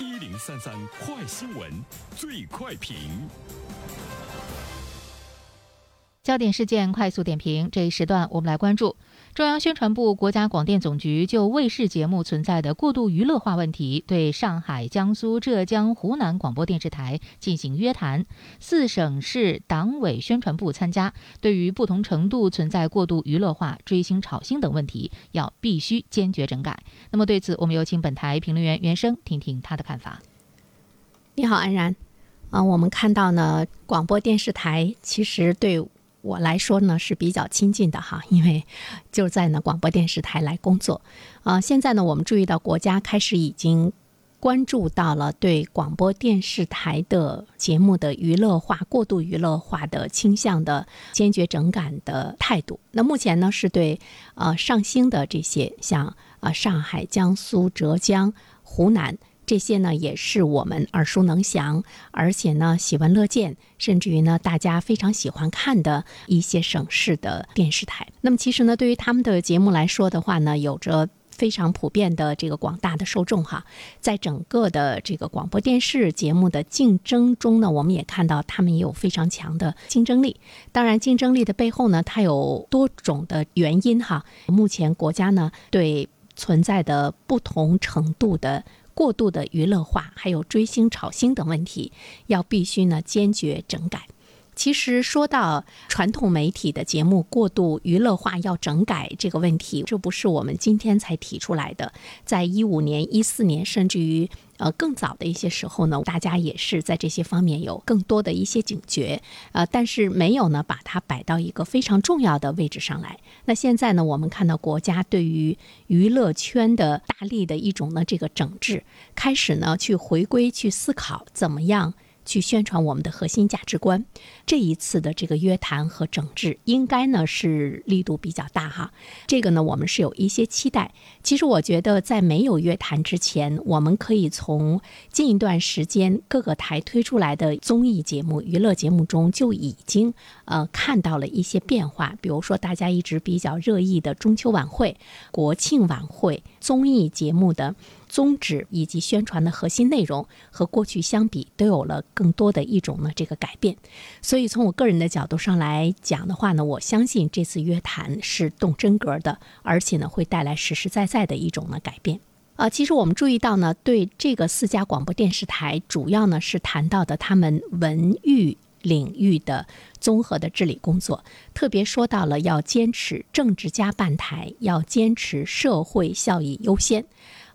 一零三三快新闻，最快评。焦点事件快速点评，这一时段我们来关注中央宣传部、国家广电总局就卫视节目存在的过度娱乐化问题，对上海、江苏、浙江、湖南广播电视台进行约谈。四省市党委宣传部参加，对于不同程度存在过度娱乐化、追星炒星等问题，要必须坚决整改。那么对此，我们有请本台评论员袁生听听他的看法。你好，安然。啊，我们看到呢，广播电视台其实对。我来说呢是比较亲近的哈，因为就在呢广播电视台来工作，啊，现在呢我们注意到国家开始已经关注到了对广播电视台的节目的娱乐化、过度娱乐化的倾向的坚决整改的态度。那目前呢是对呃上星的这些像啊上海、江苏、浙江、湖南。这些呢也是我们耳熟能详，而且呢喜闻乐见，甚至于呢大家非常喜欢看的一些省市的电视台。那么其实呢，对于他们的节目来说的话呢，有着非常普遍的这个广大的受众哈。在整个的这个广播电视节目的竞争中呢，我们也看到他们也有非常强的竞争力。当然，竞争力的背后呢，它有多种的原因哈。目前国家呢对存在的不同程度的。过度的娱乐化，还有追星炒星等问题，要必须呢坚决整改。其实说到传统媒体的节目过度娱乐化要整改这个问题，这不是我们今天才提出来的，在一五年、一四年，甚至于。呃，更早的一些时候呢，大家也是在这些方面有更多的一些警觉，呃，但是没有呢把它摆到一个非常重要的位置上来。那现在呢，我们看到国家对于娱乐圈的大力的一种呢这个整治，开始呢去回归去思考怎么样。去宣传我们的核心价值观，这一次的这个约谈和整治，应该呢是力度比较大哈。这个呢，我们是有一些期待。其实我觉得，在没有约谈之前，我们可以从近一段时间各个台推出来的综艺节目、娱乐节目中就已经呃看到了一些变化。比如说，大家一直比较热议的中秋晚会、国庆晚会综艺节目的。宗旨以及宣传的核心内容和过去相比，都有了更多的一种呢这个改变。所以从我个人的角度上来讲的话呢，我相信这次约谈是动真格的，而且呢会带来实实在在的一种呢改变。啊，其实我们注意到呢，对这个四家广播电视台，主要呢是谈到的他们文娱领域的综合的治理工作，特别说到了要坚持政治加办台，要坚持社会效益优先。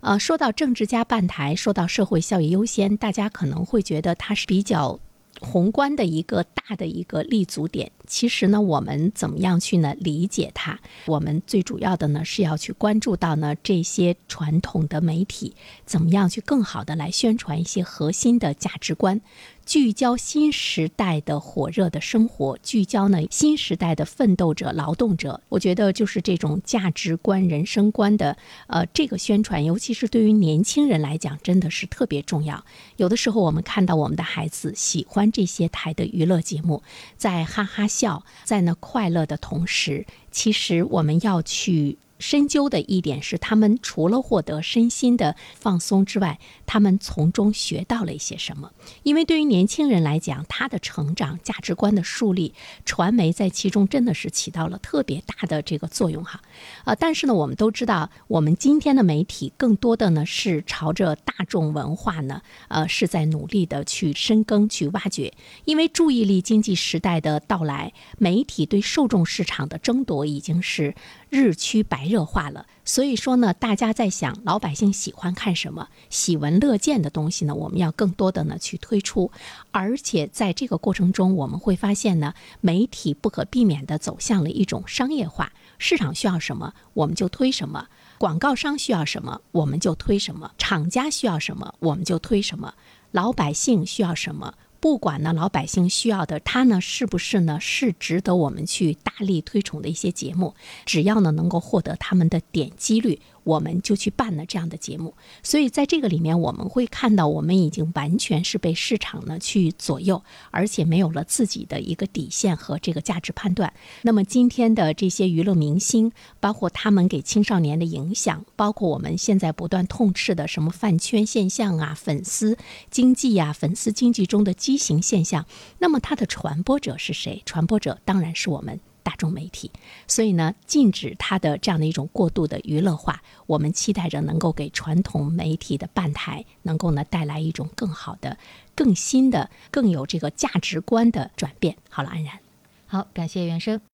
呃，说到政治家办台，说到社会效益优先，大家可能会觉得它是比较宏观的一个大的一个立足点。其实呢，我们怎么样去呢理解它？我们最主要的呢是要去关注到呢这些传统的媒体怎么样去更好的来宣传一些核心的价值观。聚焦新时代的火热的生活，聚焦呢新时代的奋斗者、劳动者。我觉得就是这种价值观、人生观的呃这个宣传，尤其是对于年轻人来讲，真的是特别重要。有的时候我们看到我们的孩子喜欢这些台的娱乐节目，在哈哈笑，在那快乐的同时，其实我们要去。深究的一点是，他们除了获得身心的放松之外，他们从中学到了一些什么？因为对于年轻人来讲，他的成长、价值观的树立，传媒在其中真的是起到了特别大的这个作用哈。呃，但是呢，我们都知道，我们今天的媒体更多的呢是朝着大众文化呢，呃，是在努力的去深耕、去挖掘。因为注意力经济时代的到来，媒体对受众市场的争夺已经是。日趋白白热化了，所以说呢，大家在想老百姓喜欢看什么，喜闻乐见的东西呢？我们要更多的呢去推出，而且在这个过程中，我们会发现呢，媒体不可避免的走向了一种商业化，市场需要什么我们就推什么，广告商需要什么我们就推什么，厂家需要什么我们就推什么，老百姓需要什么。不管呢，老百姓需要的，它呢是不是呢是值得我们去大力推崇的一些节目？只要呢能够获得他们的点击率，我们就去办了这样的节目。所以在这个里面，我们会看到，我们已经完全是被市场呢去左右，而且没有了自己的一个底线和这个价值判断。那么今天的这些娱乐明星，包括他们给青少年的影响，包括我们现在不断痛斥的什么饭圈现象啊、粉丝经济呀、粉丝经济中的畸形现象，那么它的传播者是谁？传播者当然是我们。大众媒体，所以呢，禁止它的这样的一种过度的娱乐化，我们期待着能够给传统媒体的办台能够呢带来一种更好的、更新的、更有这个价值观的转变。好了，安然，好，感谢袁生。